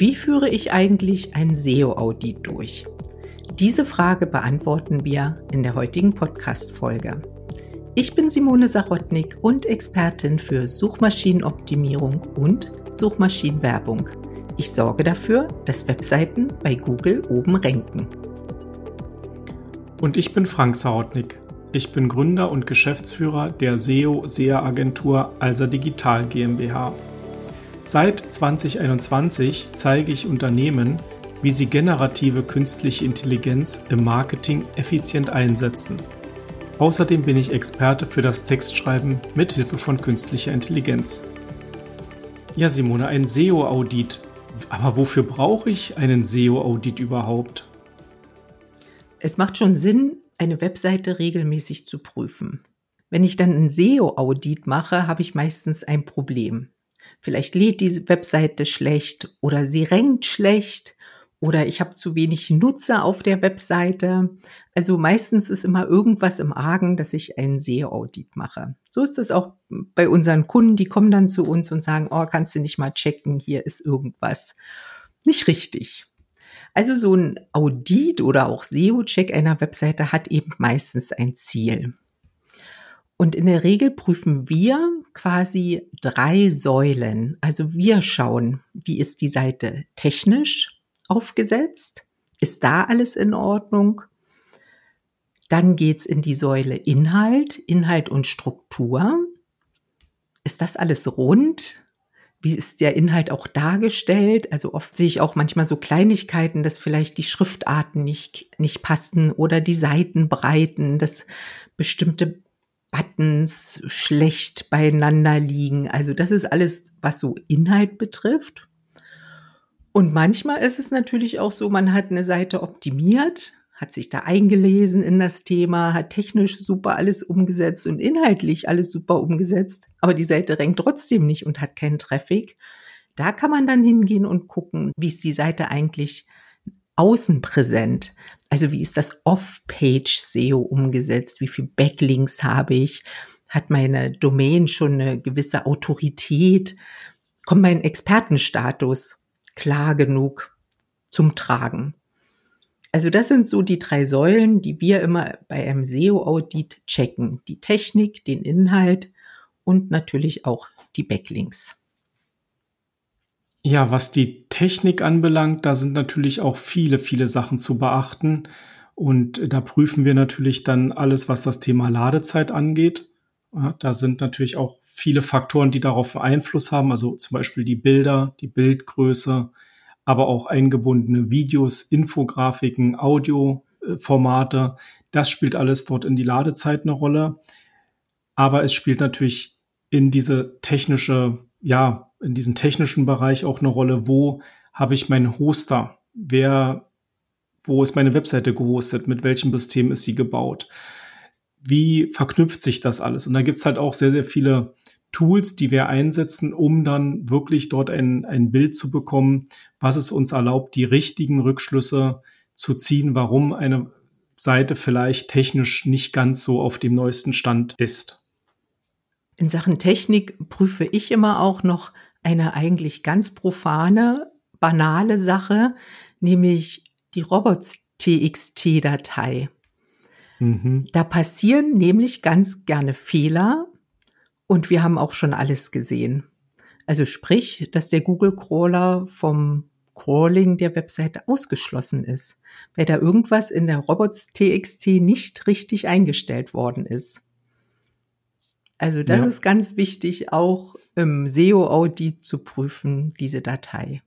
Wie führe ich eigentlich ein SEO-Audit durch? Diese Frage beantworten wir in der heutigen Podcast-Folge. Ich bin Simone Sarotnik und Expertin für Suchmaschinenoptimierung und Suchmaschinenwerbung. Ich sorge dafür, dass Webseiten bei Google oben ranken. Und ich bin Frank Sarotnik. Ich bin Gründer und Geschäftsführer der SEO-SEA-Agentur Alsa Digital GmbH. Seit 2021 zeige ich Unternehmen, wie sie generative künstliche Intelligenz im Marketing effizient einsetzen. Außerdem bin ich Experte für das Textschreiben mit Hilfe von künstlicher Intelligenz. Ja, Simone, ein SEO-Audit. Aber wofür brauche ich einen SEO-Audit überhaupt? Es macht schon Sinn, eine Webseite regelmäßig zu prüfen. Wenn ich dann ein SEO-Audit mache, habe ich meistens ein Problem. Vielleicht lädt die Webseite schlecht oder sie rankt schlecht oder ich habe zu wenig Nutzer auf der Webseite. Also meistens ist immer irgendwas im Argen, dass ich einen SEO-Audit mache. So ist es auch bei unseren Kunden, die kommen dann zu uns und sagen, oh, kannst du nicht mal checken, hier ist irgendwas nicht richtig. Also so ein Audit oder auch SEO-Check einer Webseite hat eben meistens ein Ziel. Und in der Regel prüfen wir quasi drei Säulen. Also wir schauen, wie ist die Seite technisch aufgesetzt? Ist da alles in Ordnung? Dann geht's in die Säule Inhalt, Inhalt und Struktur. Ist das alles rund? Wie ist der Inhalt auch dargestellt? Also oft sehe ich auch manchmal so Kleinigkeiten, dass vielleicht die Schriftarten nicht, nicht passen oder die Seitenbreiten, dass bestimmte Buttons schlecht beieinander liegen. Also das ist alles, was so Inhalt betrifft. Und manchmal ist es natürlich auch so, man hat eine Seite optimiert, hat sich da eingelesen in das Thema, hat technisch super alles umgesetzt und inhaltlich alles super umgesetzt, aber die Seite rankt trotzdem nicht und hat keinen Traffic. Da kann man dann hingehen und gucken, wie ist die Seite eigentlich außen präsent. Also wie ist das Off-Page-SEO umgesetzt? Wie viel Backlinks habe ich? Hat meine Domain schon eine gewisse Autorität? Kommt mein Expertenstatus klar genug zum Tragen? Also das sind so die drei Säulen, die wir immer bei einem SEO-Audit checken. Die Technik, den Inhalt und natürlich auch die Backlinks. Ja, was die Technik anbelangt, da sind natürlich auch viele, viele Sachen zu beachten. Und da prüfen wir natürlich dann alles, was das Thema Ladezeit angeht. Ja, da sind natürlich auch viele Faktoren, die darauf Einfluss haben, also zum Beispiel die Bilder, die Bildgröße, aber auch eingebundene Videos, Infografiken, Audioformate. Das spielt alles dort in die Ladezeit eine Rolle. Aber es spielt natürlich in diese technische, ja, in diesem technischen Bereich auch eine Rolle, wo habe ich meinen Hoster? Wer, wo ist meine Webseite gehostet? Mit welchem System ist sie gebaut? Wie verknüpft sich das alles? Und da gibt's halt auch sehr, sehr viele Tools, die wir einsetzen, um dann wirklich dort ein, ein Bild zu bekommen, was es uns erlaubt, die richtigen Rückschlüsse zu ziehen, warum eine Seite vielleicht technisch nicht ganz so auf dem neuesten Stand ist. In Sachen Technik prüfe ich immer auch noch eine eigentlich ganz profane, banale Sache, nämlich die Robots-TXT-Datei. Mhm. Da passieren nämlich ganz gerne Fehler und wir haben auch schon alles gesehen. Also sprich, dass der Google-Crawler vom Crawling der Webseite ausgeschlossen ist, weil da irgendwas in der Robots.txt nicht richtig eingestellt worden ist. Also das ja. ist ganz wichtig, auch im SEO-Audit zu prüfen, diese Datei.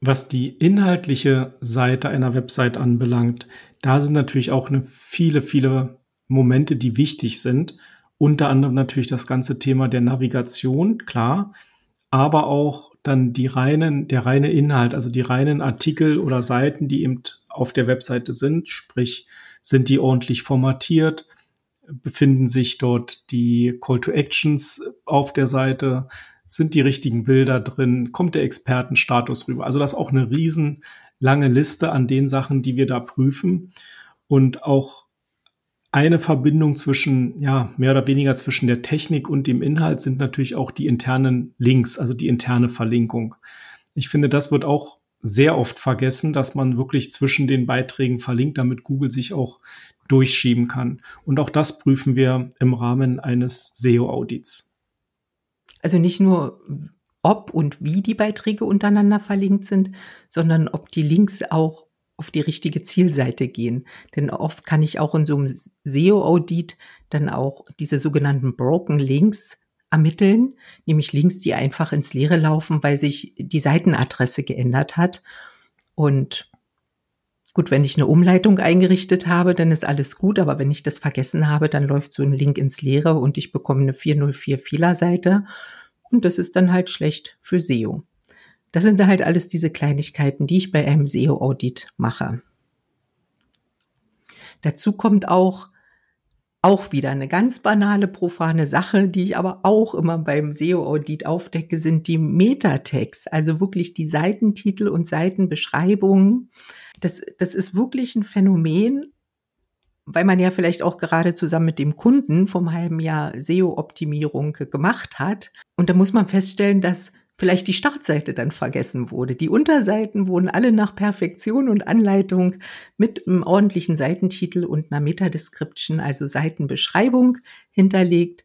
Was die inhaltliche Seite einer Website anbelangt, da sind natürlich auch eine viele, viele Momente, die wichtig sind. Unter anderem natürlich das ganze Thema der Navigation, klar, aber auch dann die reinen, der reine Inhalt, also die reinen Artikel oder Seiten, die eben auf der Webseite sind, sprich, sind die ordentlich formatiert, befinden sich dort die Call to Actions auf der Seite, sind die richtigen Bilder drin, kommt der Expertenstatus rüber. Also das ist auch eine riesen lange Liste an den Sachen, die wir da prüfen und auch eine Verbindung zwischen, ja, mehr oder weniger zwischen der Technik und dem Inhalt sind natürlich auch die internen Links, also die interne Verlinkung. Ich finde, das wird auch sehr oft vergessen, dass man wirklich zwischen den Beiträgen verlinkt, damit Google sich auch durchschieben kann. Und auch das prüfen wir im Rahmen eines SEO-Audits. Also nicht nur, ob und wie die Beiträge untereinander verlinkt sind, sondern ob die Links auch auf die richtige Zielseite gehen. Denn oft kann ich auch in so einem SEO-Audit dann auch diese sogenannten Broken Links ermitteln, nämlich Links, die einfach ins Leere laufen, weil sich die Seitenadresse geändert hat. Und gut, wenn ich eine Umleitung eingerichtet habe, dann ist alles gut, aber wenn ich das vergessen habe, dann läuft so ein Link ins Leere und ich bekomme eine 404 Fehlerseite und das ist dann halt schlecht für SEO. Das sind halt alles diese Kleinigkeiten, die ich bei einem SEO-Audit mache. Dazu kommt auch, auch wieder eine ganz banale, profane Sache, die ich aber auch immer beim SEO-Audit aufdecke, sind die Metatext, also wirklich die Seitentitel und Seitenbeschreibungen. Das, das ist wirklich ein Phänomen, weil man ja vielleicht auch gerade zusammen mit dem Kunden vom halben Jahr SEO-Optimierung gemacht hat. Und da muss man feststellen, dass vielleicht die Startseite dann vergessen wurde. Die Unterseiten wurden alle nach Perfektion und Anleitung mit einem ordentlichen Seitentitel und einer Meta-Description, also Seitenbeschreibung hinterlegt.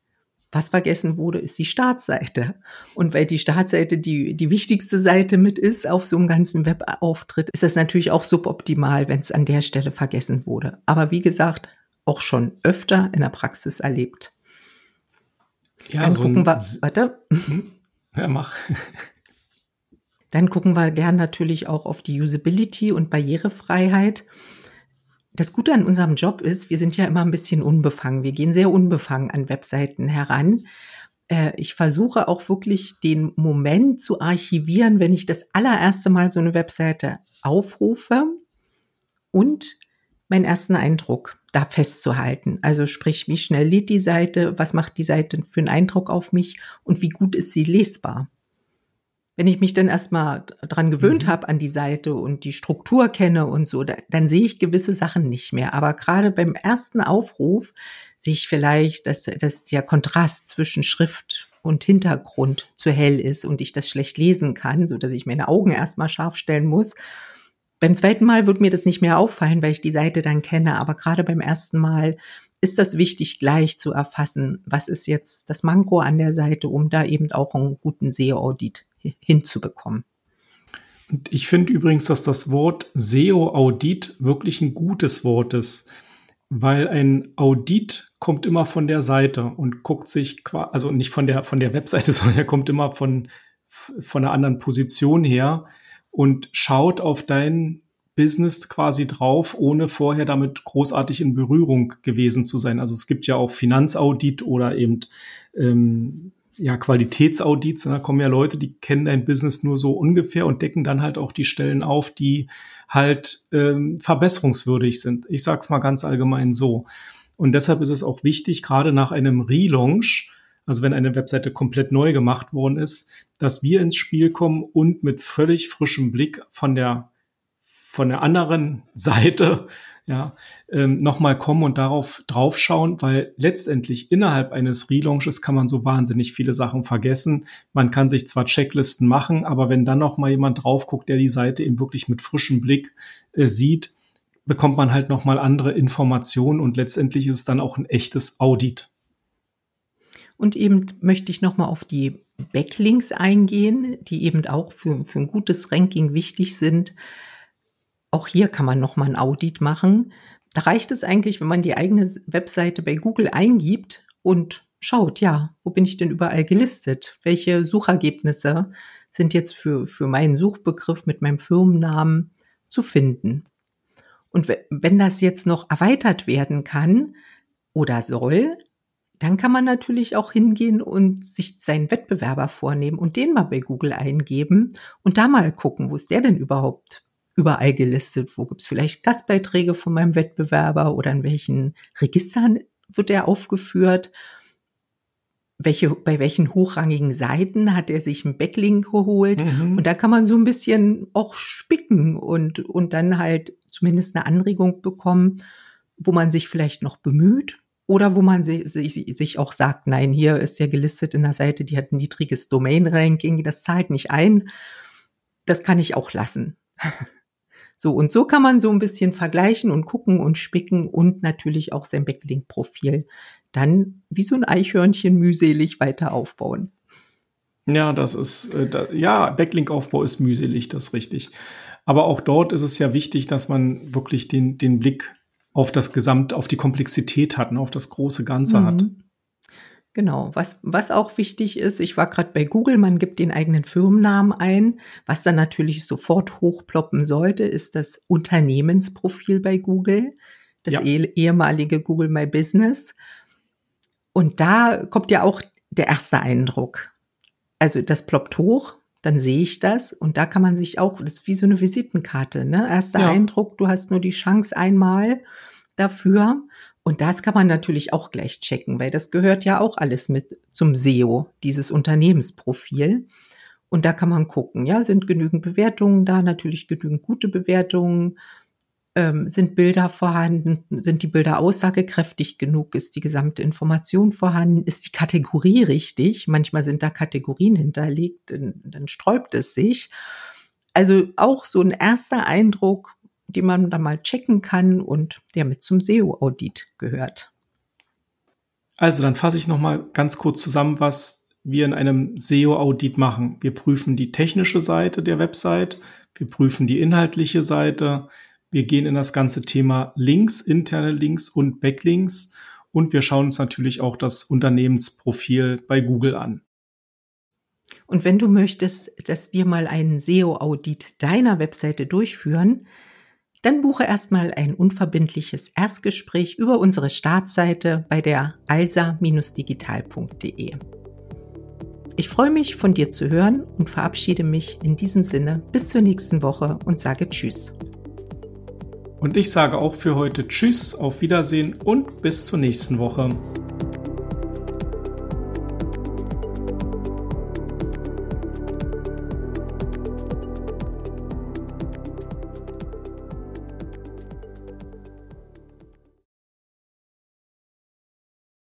Was vergessen wurde, ist die Startseite. Und weil die Startseite die, die wichtigste Seite mit ist auf so einem ganzen Webauftritt, ist das natürlich auch suboptimal, wenn es an der Stelle vergessen wurde. Aber wie gesagt, auch schon öfter in der Praxis erlebt. Ja, Dann so gucken wir, warte. Hm? Ja, mach. Dann gucken wir gern natürlich auch auf die Usability und Barrierefreiheit. Das Gute an unserem Job ist, wir sind ja immer ein bisschen unbefangen. Wir gehen sehr unbefangen an Webseiten heran. Äh, ich versuche auch wirklich den Moment zu archivieren, wenn ich das allererste Mal so eine Webseite aufrufe und meinen ersten Eindruck da festzuhalten. Also sprich, wie schnell lädt die Seite, was macht die Seite für einen Eindruck auf mich und wie gut ist sie lesbar. Wenn ich mich dann erstmal dran gewöhnt mhm. habe an die Seite und die Struktur kenne und so, da, dann sehe ich gewisse Sachen nicht mehr. Aber gerade beim ersten Aufruf sehe ich vielleicht, dass, dass der Kontrast zwischen Schrift und Hintergrund zu hell ist und ich das schlecht lesen kann, so dass ich meine Augen erstmal scharf stellen muss beim zweiten Mal wird mir das nicht mehr auffallen, weil ich die Seite dann kenne. Aber gerade beim ersten Mal ist das wichtig, gleich zu erfassen, was ist jetzt das Manko an der Seite, um da eben auch einen guten SEO-Audit hinzubekommen. Und ich finde übrigens, dass das Wort SEO-Audit wirklich ein gutes Wort ist, weil ein Audit kommt immer von der Seite und guckt sich, also nicht von der, von der Webseite, sondern er kommt immer von, von einer anderen Position her und schaut auf dein Business quasi drauf, ohne vorher damit großartig in Berührung gewesen zu sein. Also es gibt ja auch Finanzaudit oder eben ähm, ja Qualitätsaudits. Da kommen ja Leute, die kennen dein Business nur so ungefähr und decken dann halt auch die Stellen auf, die halt ähm, verbesserungswürdig sind. Ich sag's mal ganz allgemein so. Und deshalb ist es auch wichtig, gerade nach einem Relaunch, also wenn eine Webseite komplett neu gemacht worden ist, dass wir ins Spiel kommen und mit völlig frischem Blick von der von der anderen Seite ja, ähm, nochmal kommen und darauf draufschauen, weil letztendlich innerhalb eines Relaunches kann man so wahnsinnig viele Sachen vergessen. Man kann sich zwar Checklisten machen, aber wenn dann noch mal jemand drauf guckt, der die Seite eben wirklich mit frischem Blick äh, sieht, bekommt man halt noch mal andere Informationen und letztendlich ist es dann auch ein echtes Audit. Und eben möchte ich nochmal auf die Backlinks eingehen, die eben auch für, für ein gutes Ranking wichtig sind. Auch hier kann man nochmal ein Audit machen. Da reicht es eigentlich, wenn man die eigene Webseite bei Google eingibt und schaut, ja, wo bin ich denn überall gelistet? Welche Suchergebnisse sind jetzt für, für meinen Suchbegriff mit meinem Firmennamen zu finden? Und wenn das jetzt noch erweitert werden kann oder soll, dann kann man natürlich auch hingehen und sich seinen Wettbewerber vornehmen und den mal bei Google eingeben und da mal gucken, wo ist der denn überhaupt überall gelistet? Wo gibt's vielleicht Gastbeiträge von meinem Wettbewerber oder in welchen Registern wird er aufgeführt? Welche, bei welchen hochrangigen Seiten hat er sich einen Backlink geholt? Mhm. Und da kann man so ein bisschen auch spicken und, und dann halt zumindest eine Anregung bekommen, wo man sich vielleicht noch bemüht oder wo man sich, sich, sich auch sagt, nein, hier ist ja gelistet in der Seite, die hat ein niedriges Domain-Ranking, das zahlt nicht ein. Das kann ich auch lassen. So, und so kann man so ein bisschen vergleichen und gucken und spicken und natürlich auch sein Backlink-Profil dann wie so ein Eichhörnchen mühselig weiter aufbauen. Ja, das ist, äh, da, ja, Backlink-Aufbau ist mühselig, das ist richtig. Aber auch dort ist es ja wichtig, dass man wirklich den, den Blick auf das Gesamt, auf die Komplexität hat, ne, auf das große Ganze mhm. hat. Genau. Was, was auch wichtig ist, ich war gerade bei Google, man gibt den eigenen Firmennamen ein. Was dann natürlich sofort hochploppen sollte, ist das Unternehmensprofil bei Google, das ja. eh, ehemalige Google My Business. Und da kommt ja auch der erste Eindruck. Also das ploppt hoch, dann sehe ich das und da kann man sich auch, das ist wie so eine Visitenkarte, ne? Erster ja. Eindruck, du hast nur die Chance einmal dafür und das kann man natürlich auch gleich checken, weil das gehört ja auch alles mit zum SEO, dieses Unternehmensprofil. Und da kann man gucken, ja, sind genügend Bewertungen da, natürlich genügend gute Bewertungen, ähm, sind Bilder vorhanden, sind die Bilder aussagekräftig genug, ist die gesamte Information vorhanden, ist die Kategorie richtig, manchmal sind da Kategorien hinterlegt, dann, sträubt es sich. Also auch so ein erster Eindruck, die man dann mal checken kann und der mit zum SEO-Audit gehört. Also dann fasse ich noch mal ganz kurz zusammen, was wir in einem SEO-Audit machen. Wir prüfen die technische Seite der Website, wir prüfen die inhaltliche Seite, wir gehen in das ganze Thema Links, interne Links und Backlinks und wir schauen uns natürlich auch das Unternehmensprofil bei Google an. Und wenn du möchtest, dass wir mal einen SEO-Audit deiner Webseite durchführen, dann buche erstmal ein unverbindliches Erstgespräch über unsere Startseite bei der alsa-digital.de. Ich freue mich, von dir zu hören und verabschiede mich in diesem Sinne bis zur nächsten Woche und sage Tschüss. Und ich sage auch für heute Tschüss, auf Wiedersehen und bis zur nächsten Woche.